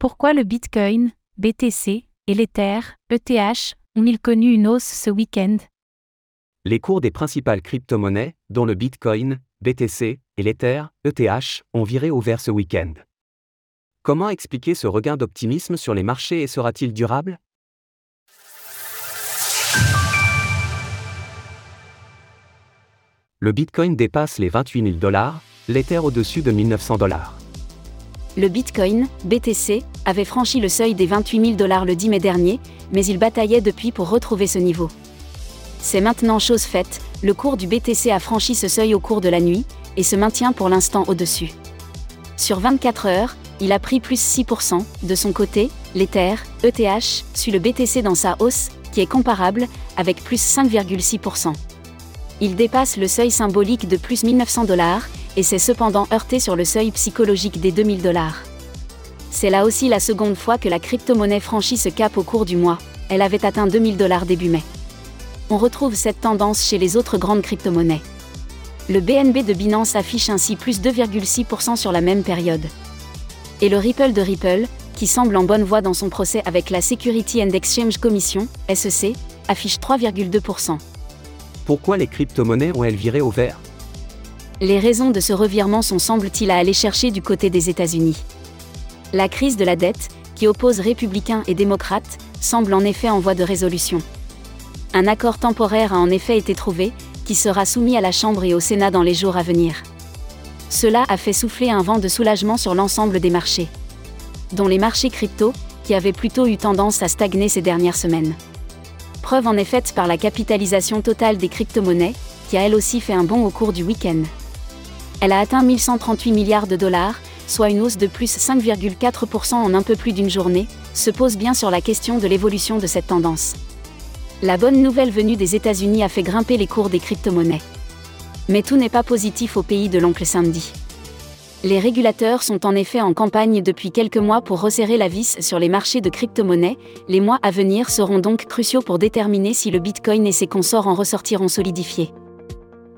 Pourquoi le Bitcoin, BTC, et l'Ether, ETH, ont-ils connu une hausse ce week-end? Les cours des principales crypto-monnaies, dont le Bitcoin, BTC et l'Ether, ETH, ont viré au vert ce week-end. Comment expliquer ce regain d'optimisme sur les marchés et sera-t-il durable? Le Bitcoin dépasse les 28 000 dollars, l'Ether au-dessus de 1900 dollars. Le Bitcoin, BTC, avait franchi le seuil des 28 000 dollars le 10 mai dernier, mais il bataillait depuis pour retrouver ce niveau. C'est maintenant chose faite, le cours du BTC a franchi ce seuil au cours de la nuit, et se maintient pour l'instant au-dessus. Sur 24 heures, il a pris plus 6%, de son côté, l'Ether, ETH, suit le BTC dans sa hausse, qui est comparable, avec plus 5,6%. Il dépasse le seuil symbolique de plus 1900 dollars, et s'est cependant heurté sur le seuil psychologique des 2000 dollars. C'est là aussi la seconde fois que la crypto-monnaie franchit ce cap au cours du mois, elle avait atteint 2000 dollars début mai. On retrouve cette tendance chez les autres grandes crypto-monnaies. Le BNB de Binance affiche ainsi plus 2,6% sur la même période. Et le Ripple de Ripple, qui semble en bonne voie dans son procès avec la Security and Exchange Commission, SEC, affiche 3,2%. Pourquoi les crypto-monnaies ont-elles viré au vert? Les raisons de ce revirement sont semble-t-il à aller chercher du côté des États-Unis. La crise de la dette, qui oppose républicains et démocrates, semble en effet en voie de résolution. Un accord temporaire a en effet été trouvé, qui sera soumis à la Chambre et au Sénat dans les jours à venir. Cela a fait souffler un vent de soulagement sur l'ensemble des marchés, dont les marchés crypto, qui avaient plutôt eu tendance à stagner ces dernières semaines. Preuve en est faite par la capitalisation totale des crypto-monnaies, qui a elle aussi fait un bond au cours du week-end. Elle a atteint 1138 milliards de dollars, soit une hausse de plus 5,4% en un peu plus d'une journée, se pose bien sur la question de l'évolution de cette tendance. La bonne nouvelle venue des États-Unis a fait grimper les cours des crypto-monnaies. Mais tout n'est pas positif au pays de l'oncle samedi. Les régulateurs sont en effet en campagne depuis quelques mois pour resserrer la vis sur les marchés de crypto-monnaies. Les mois à venir seront donc cruciaux pour déterminer si le Bitcoin et ses consorts en ressortiront solidifiés.